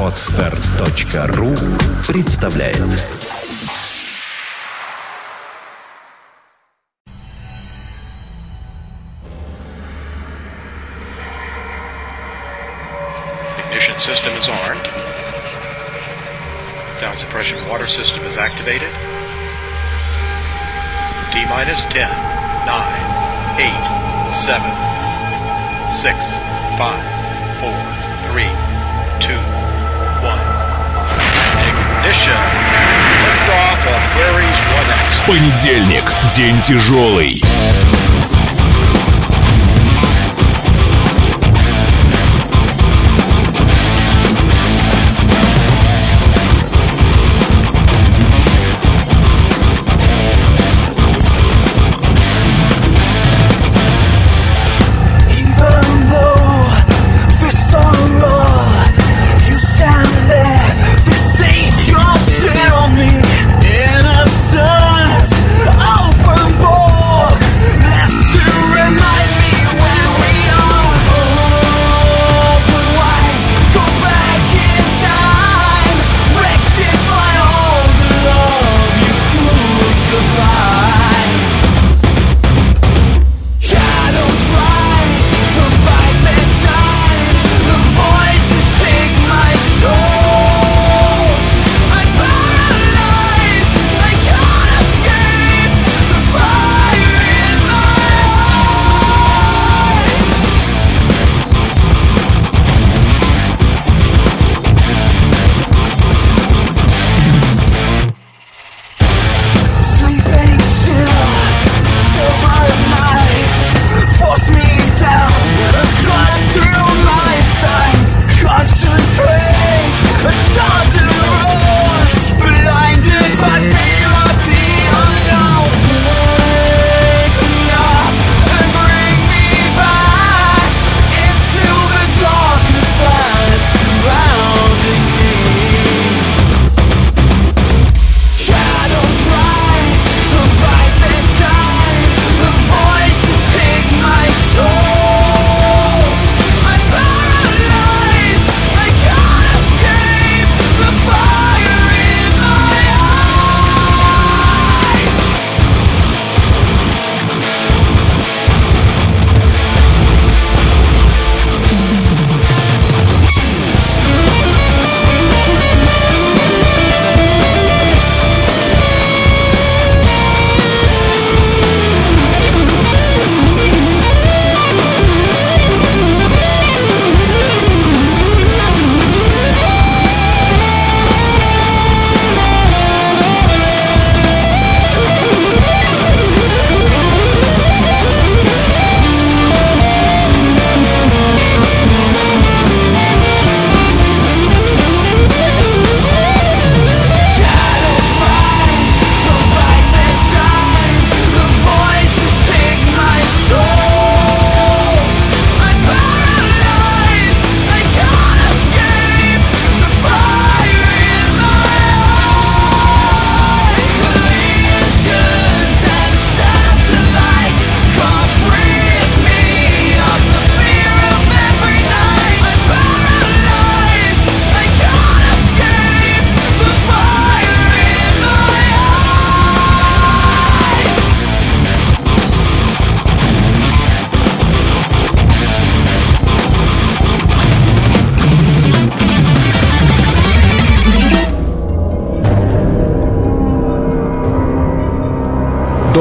Отстар.ру представляет Ignition system is armed. Sound suppression water system is activated. T minus 10, 9, 8, 7, 6, 5, 4, 3, 2, 1. Ignition. Liftoff of Aries 1X. Понедельник. День тяжелый.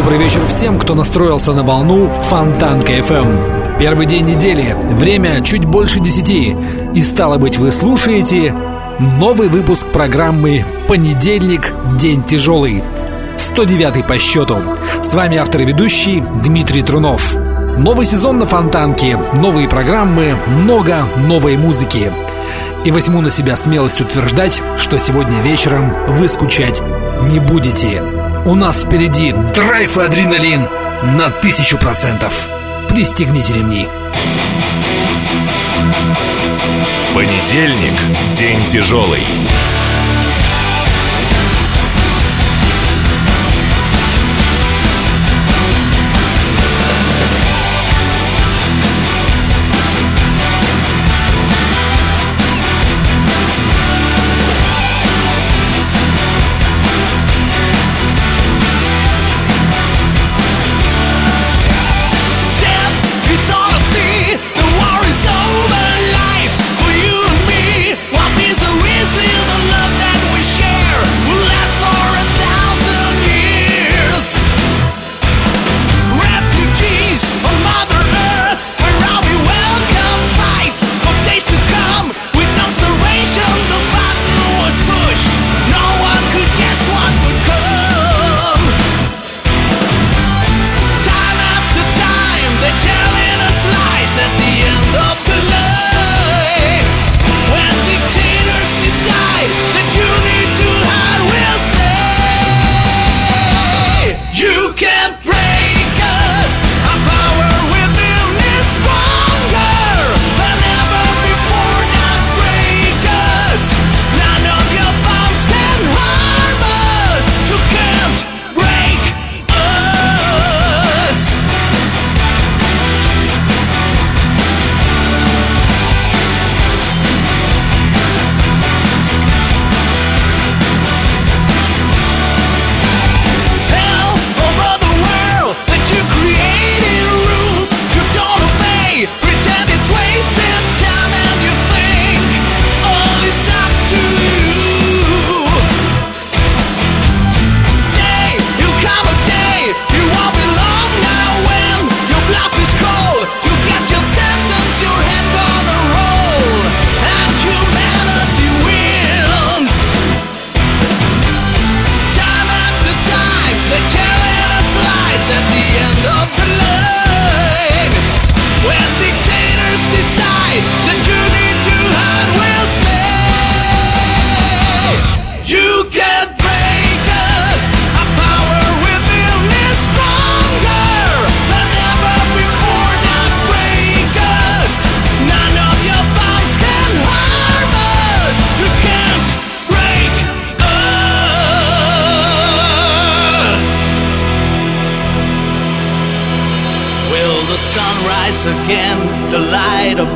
Добрый вечер всем, кто настроился на волну Фонтанка FM. Первый день недели, время чуть больше десяти. И стало быть, вы слушаете новый выпуск программы «Понедельник. День тяжелый». 109 по счету. С вами автор и ведущий Дмитрий Трунов. Новый сезон на Фонтанке, новые программы, много новой музыки. И возьму на себя смелость утверждать, что сегодня вечером вы скучать не будете. У нас впереди драйв и адреналин на тысячу процентов. Пристегните ремни. Понедельник. День тяжелый.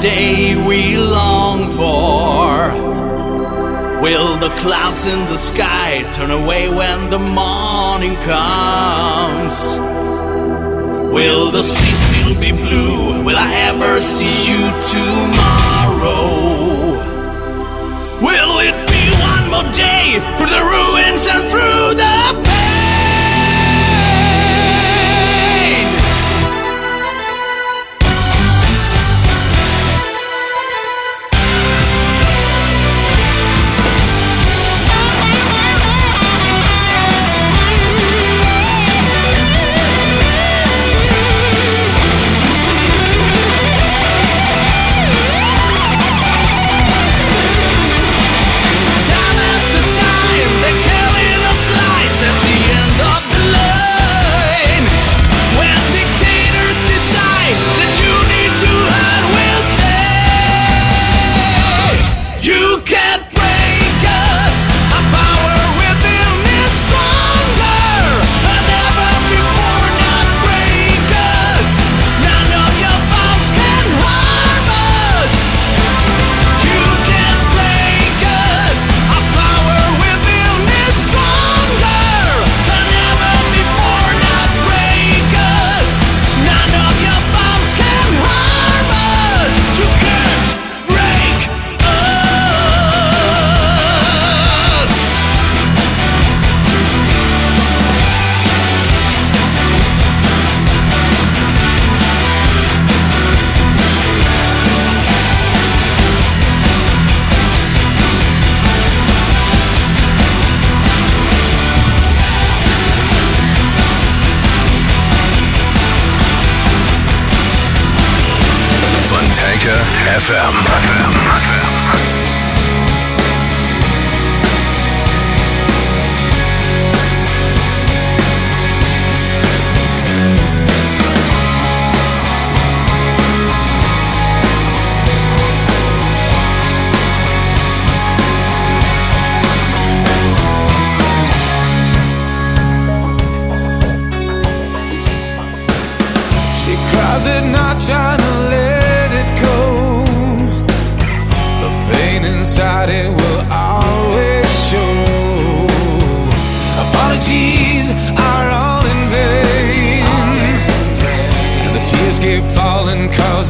Day we long for? Will the clouds in the sky turn away when the morning comes? Will the sea still be blue? Will I ever see you tomorrow? Will it be one more day through the ruins and through the FM.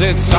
it's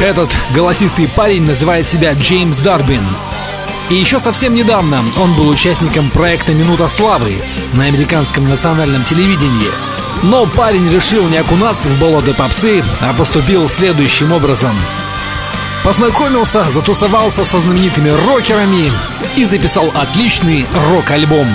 Этот голосистый парень называет себя Джеймс Дарбин. И еще совсем недавно он был участником проекта «Минута славы» на американском национальном телевидении. Но парень решил не окунаться в болото попсы, а поступил следующим образом. Познакомился, затусовался со знаменитыми рокерами и записал отличный рок-альбом.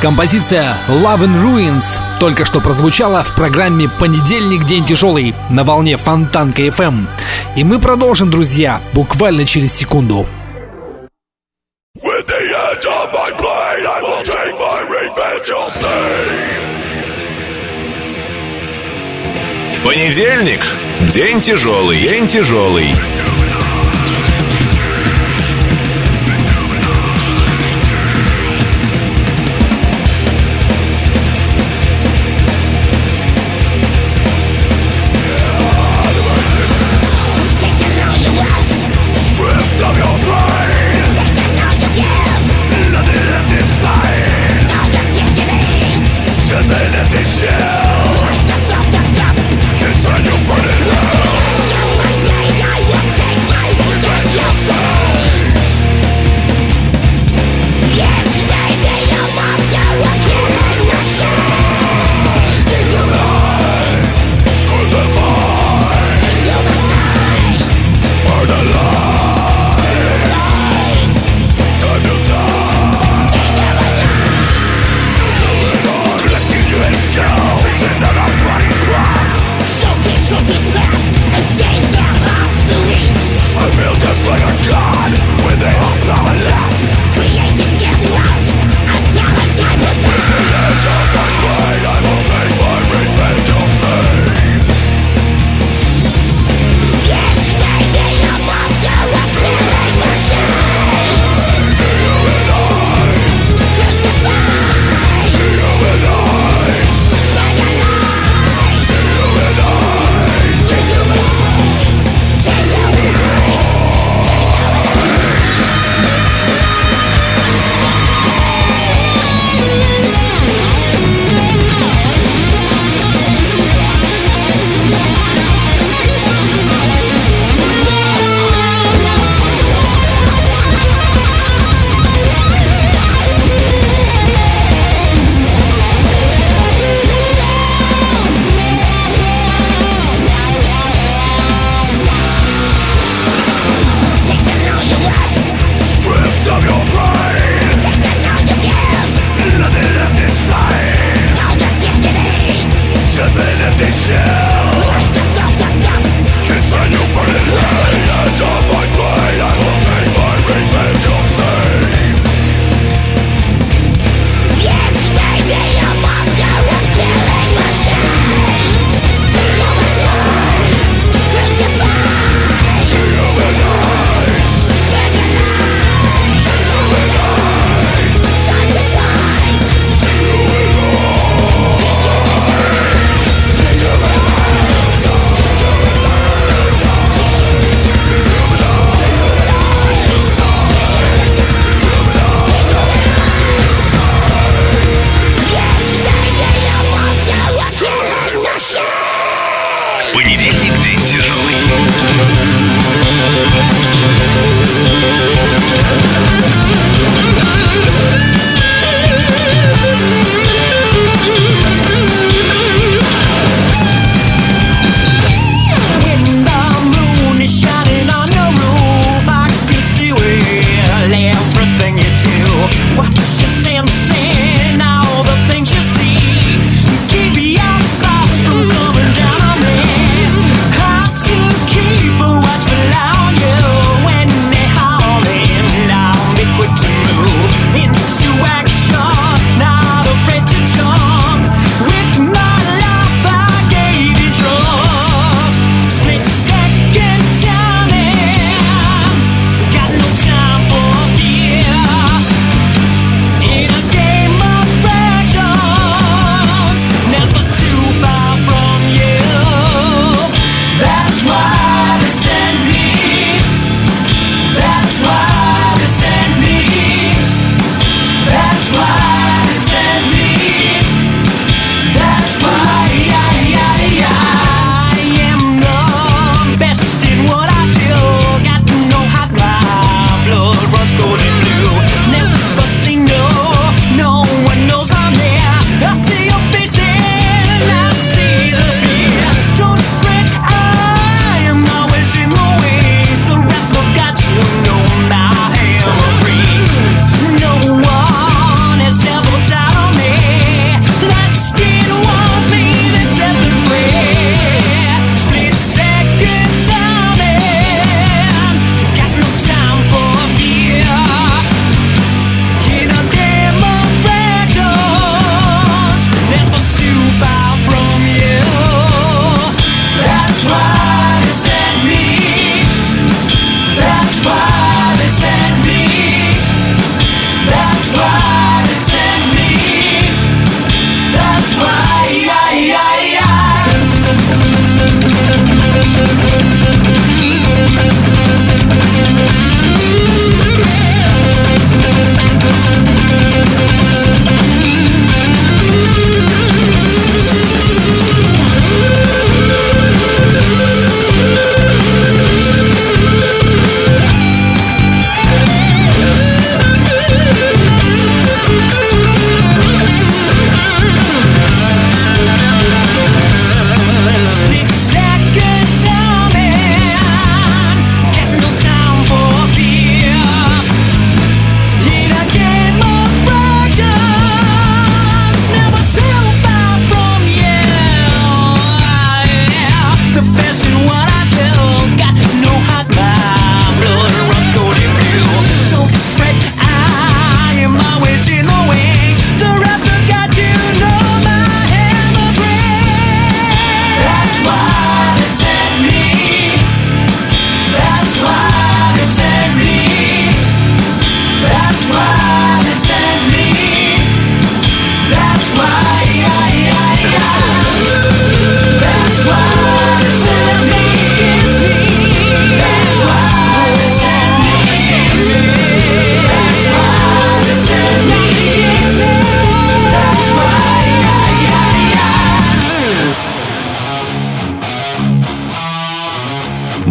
Композиция «Love and Ruins» только что прозвучала в программе «Понедельник. День тяжелый» на волне Фонтанка FM эм. – и мы продолжим, друзья, буквально через секунду. Понедельник. День тяжелый, день тяжелый. Понедельник день тяжелый.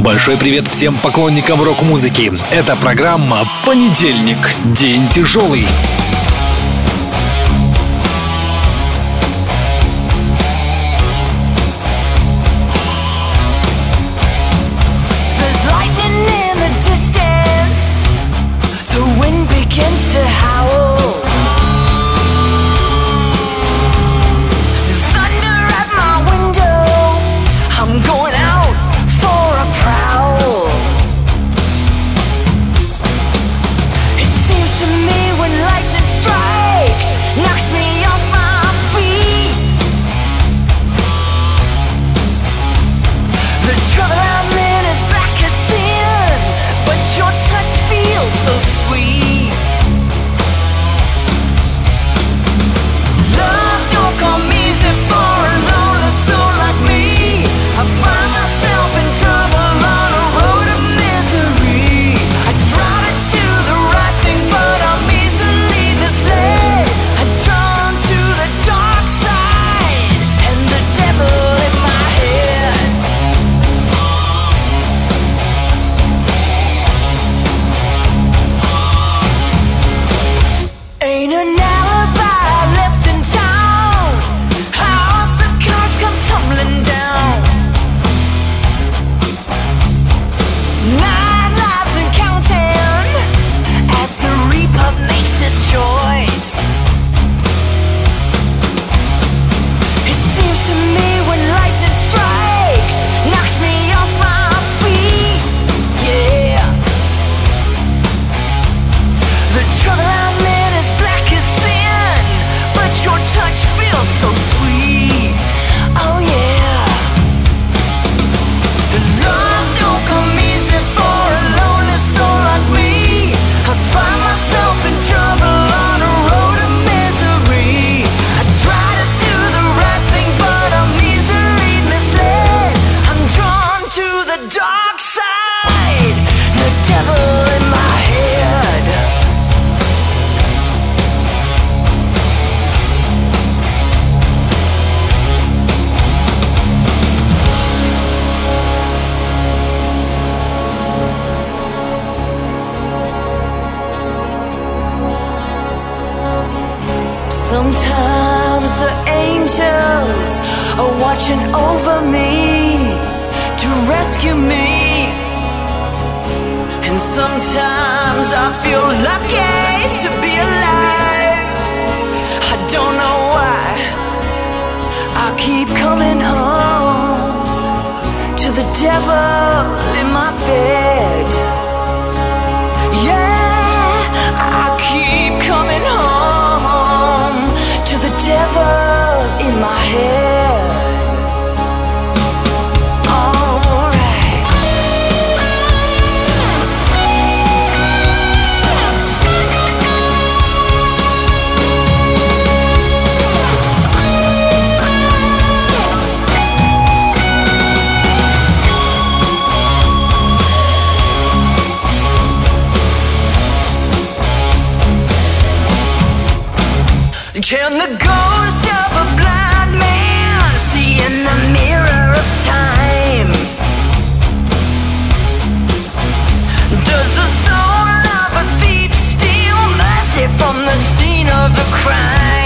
Большой привет всем поклонникам рок-музыки. Это программа «Понедельник. День тяжелый». From the scene of the crime?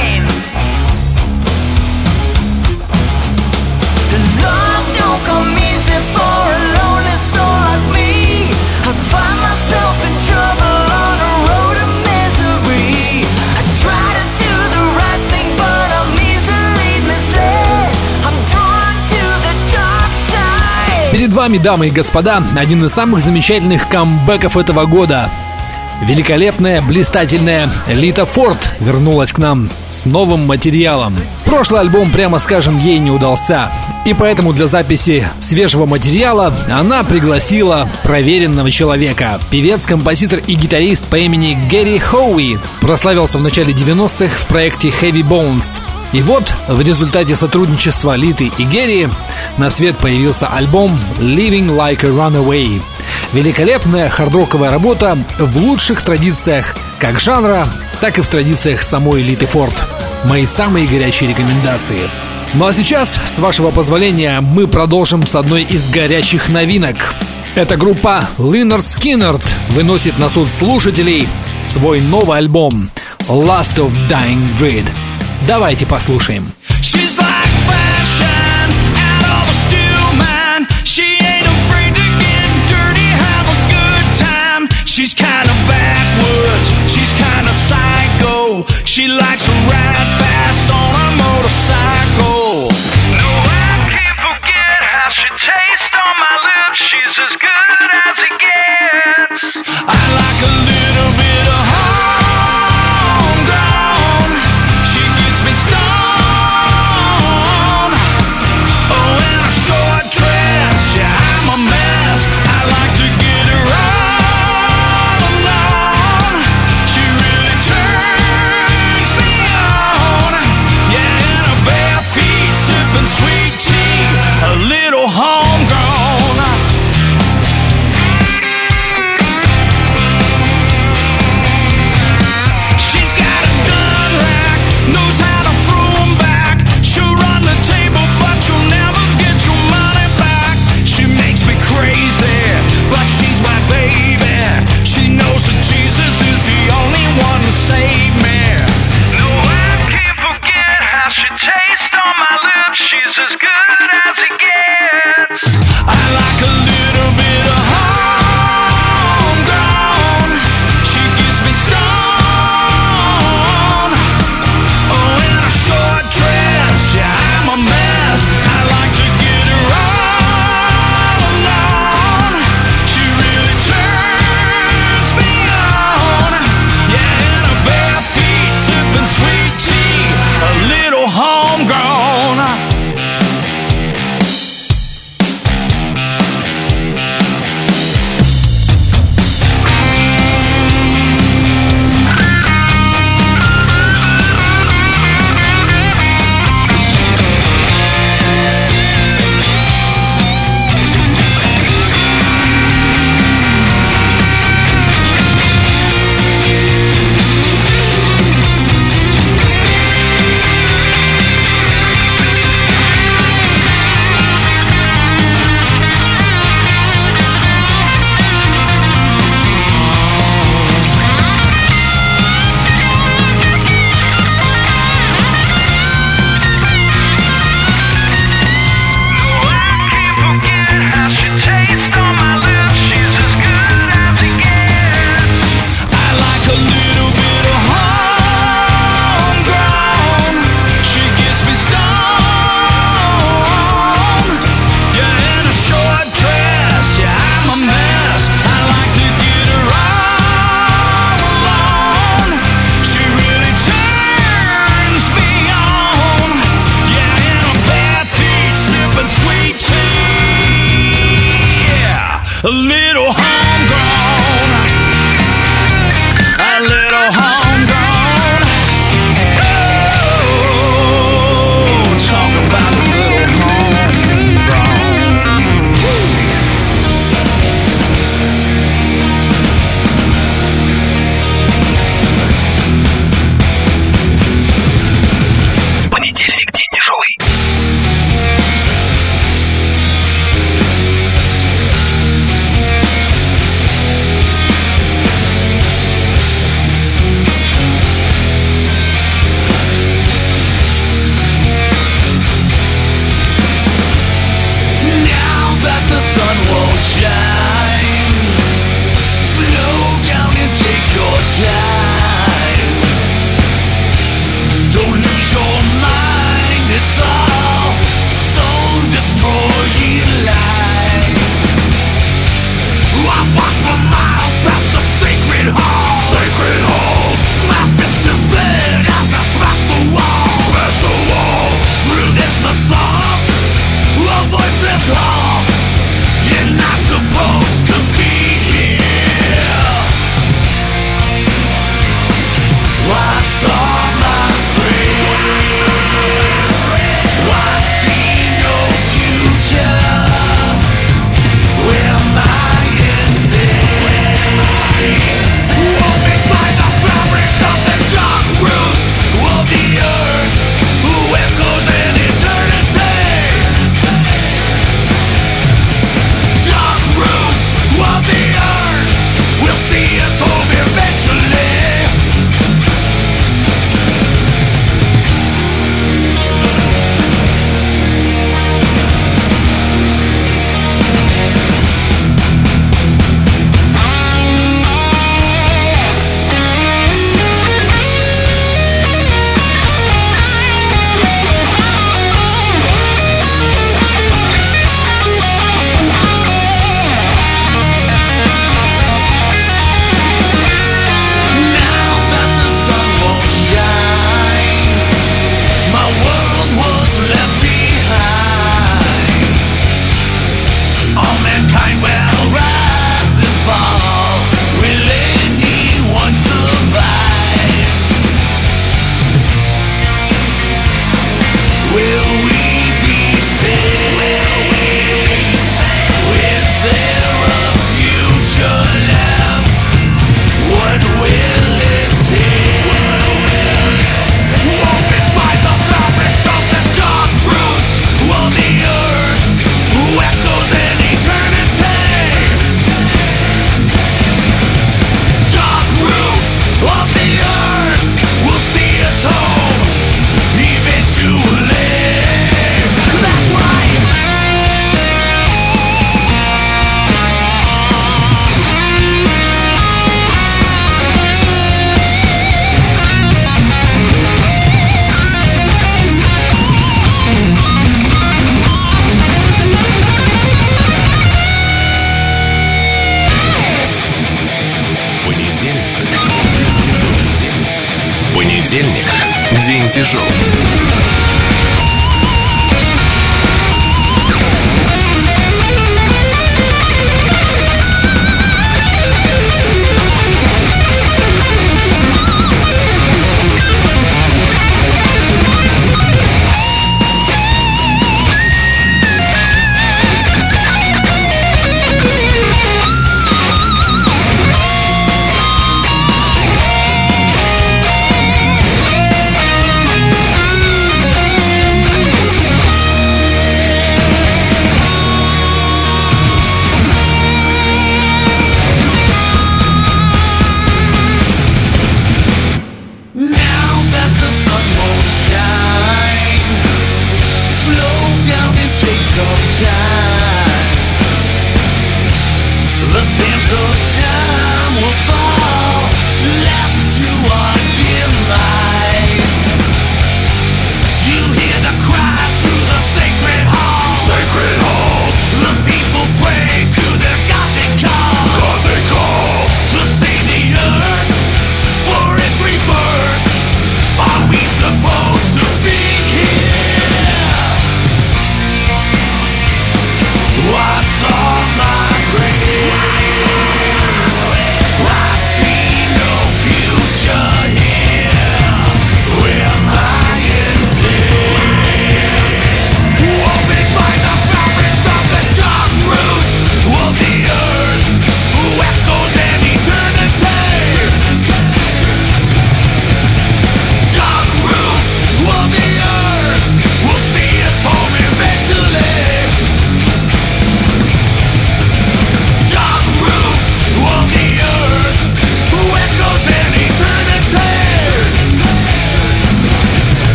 Вами, дамы и господа, один из самых замечательных камбэков этого года. Великолепная, блистательная Лита Форд вернулась к нам с новым материалом. Прошлый альбом, прямо скажем, ей не удался. И поэтому для записи свежего материала она пригласила проверенного человека. Певец, композитор и гитарист по имени Гэри Хоуи прославился в начале 90-х в проекте Heavy Bones. И вот в результате сотрудничества Литы и Герри на свет появился альбом Living Like a Runaway. Великолепная хардроковая работа в лучших традициях как жанра, так и в традициях самой Литы Форд. Мои самые горячие рекомендации. Ну а сейчас, с вашего позволения, мы продолжим с одной из горячих новинок. Эта группа Leonard Skinner выносит на суд слушателей свой новый альбом Last of Dying Breed. Давайте послушаем. She's like fashion out of a steel man. She ain't afraid to get dirty, have a good time. She's kind of backwards, she's kind of psycho. She likes to ride fast on a motorcycle.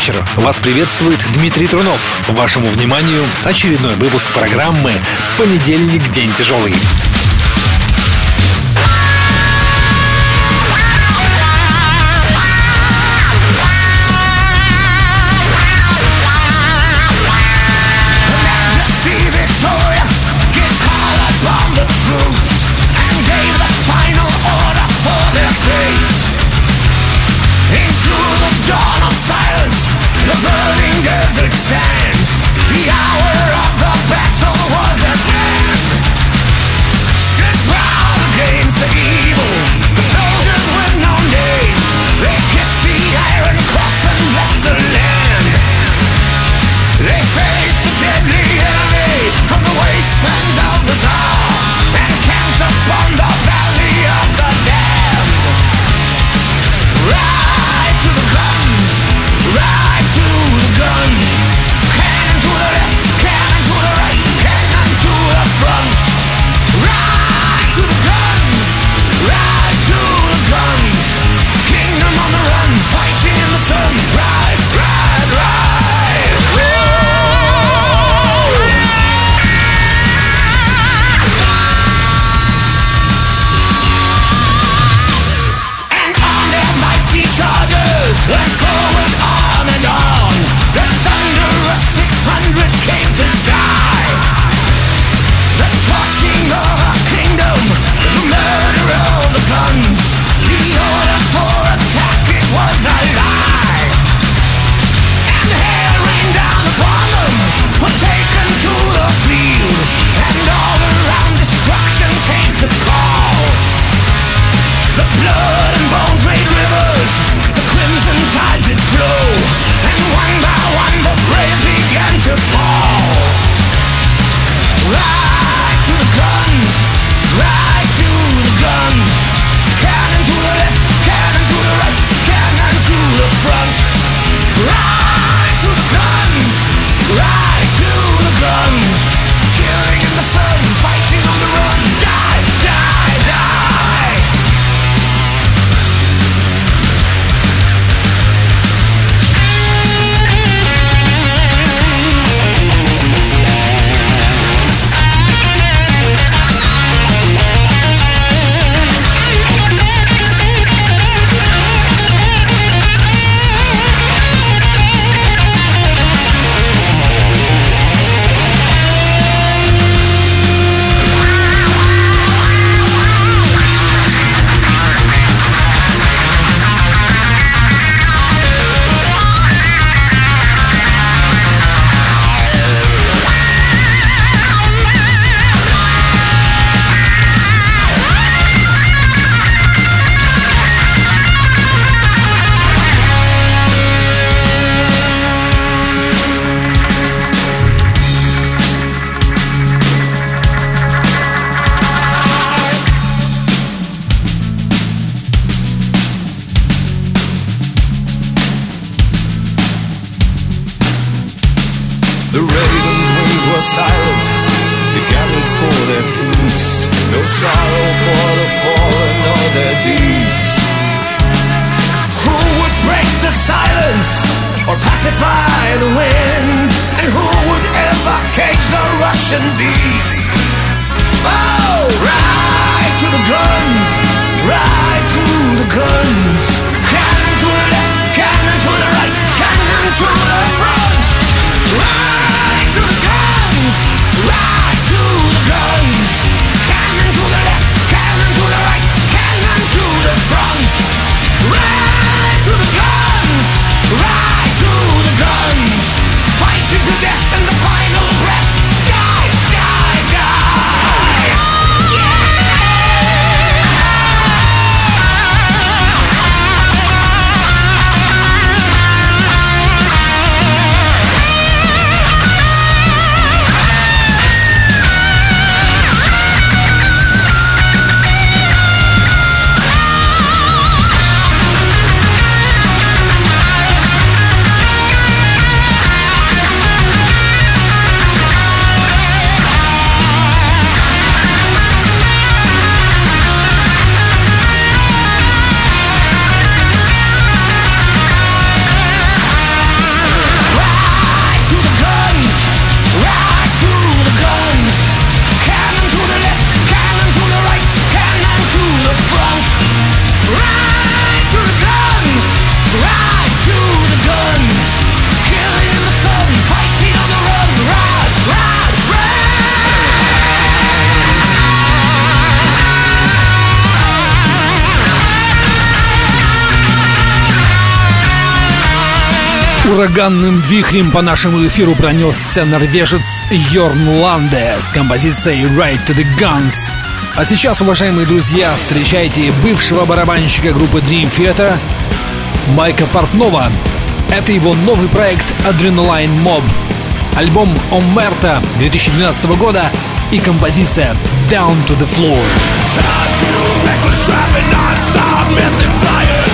вечер. Вас приветствует Дмитрий Трунов. Вашему вниманию очередной выпуск программы «Понедельник. День тяжелый». ураганным вихрем по нашему эфиру пронесся норвежец Йорн Ланде с композицией «Right to the Guns». А сейчас, уважаемые друзья, встречайте бывшего барабанщика группы Dream Theater Майка Портнова. Это его новый проект «Adrenaline Mob». Альбом «Омерта» 2012 года и композиция «Down to the Floor». Time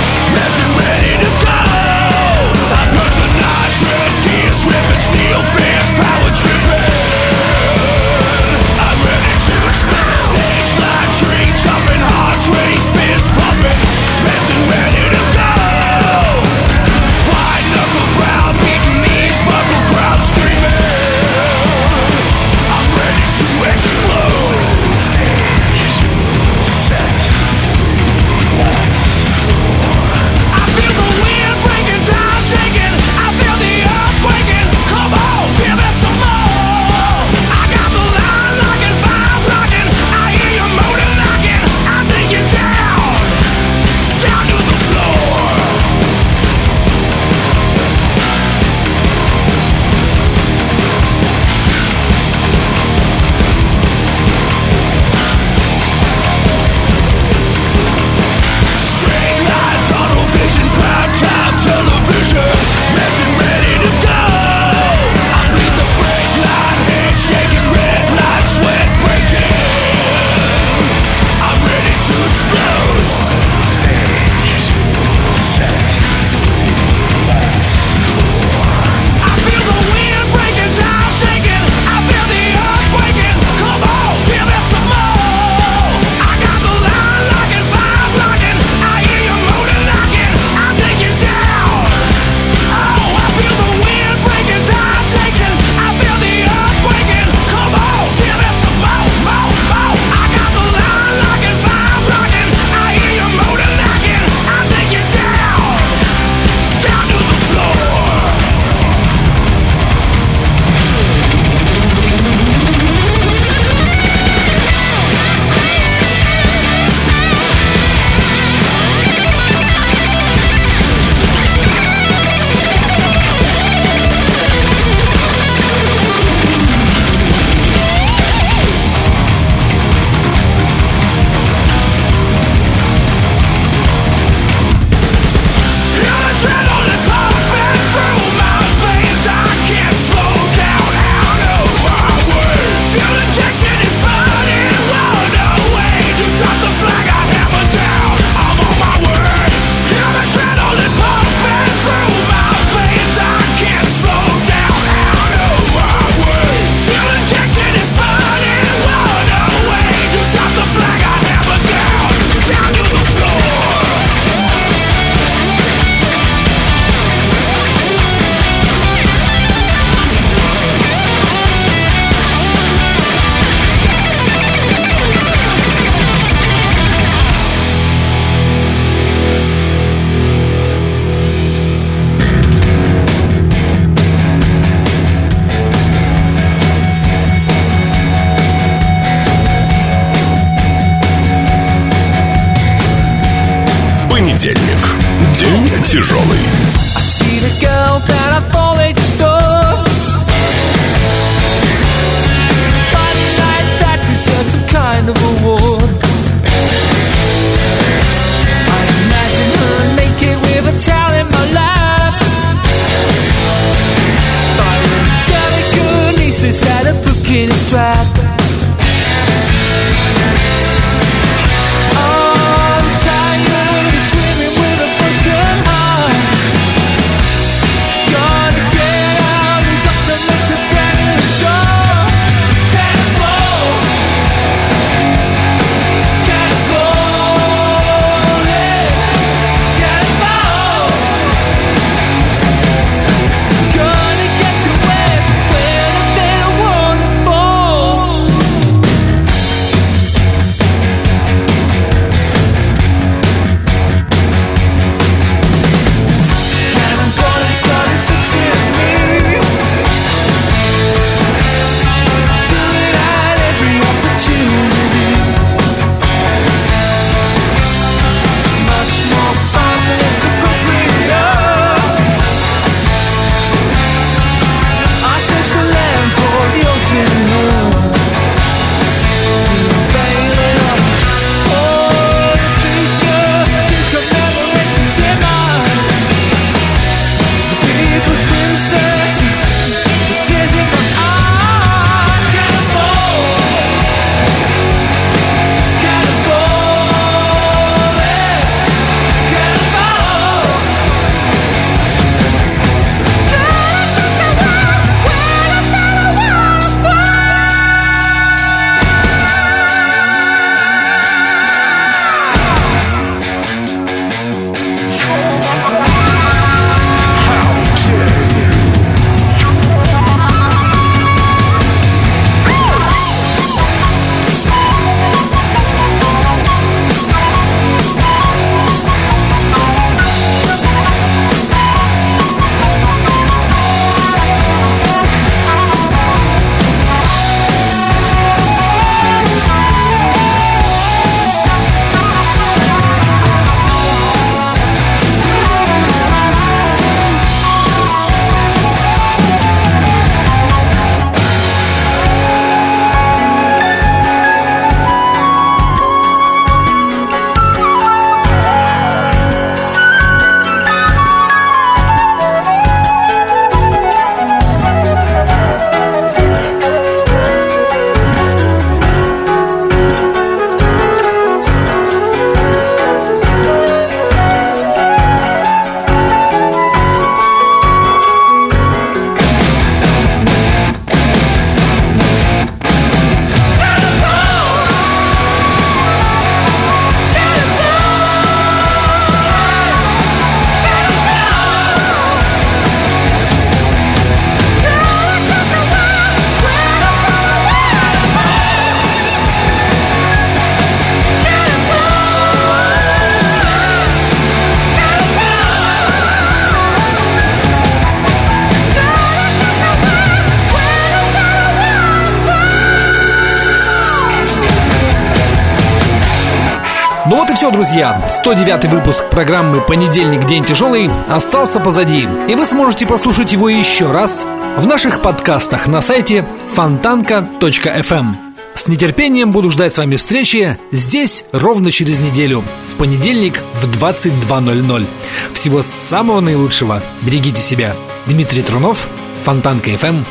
друзья. 109 выпуск программы «Понедельник. День тяжелый» остался позади. И вы сможете послушать его еще раз в наших подкастах на сайте фонтанка.фм. С нетерпением буду ждать с вами встречи здесь ровно через неделю, в понедельник в 22.00. Всего самого наилучшего. Берегите себя. Дмитрий Трунов, Фонтанка FM.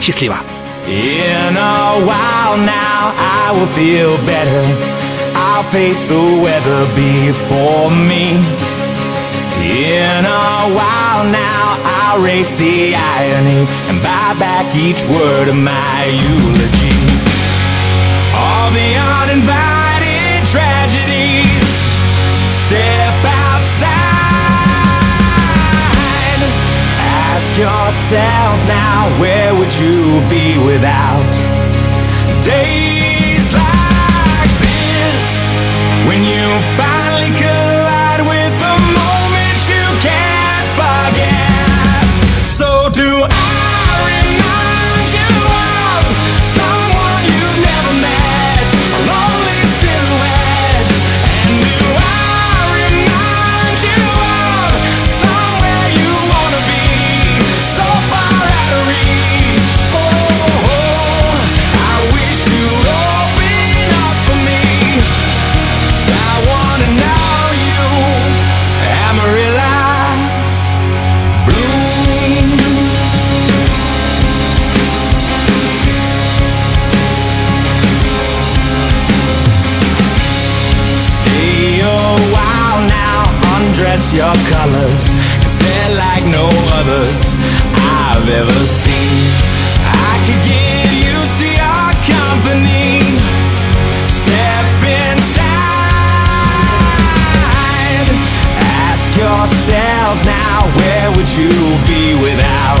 Счастливо! In a while now I will feel better. Face the weather before me. In a while now I'll race the irony and buy back each word of my eulogy. All the uninvited tragedies step outside. Ask yourself now, where would you be without days do I your colors, cause they're like no others I've ever seen. I could get used to your company. Step inside. Ask yourselves now, where would you be without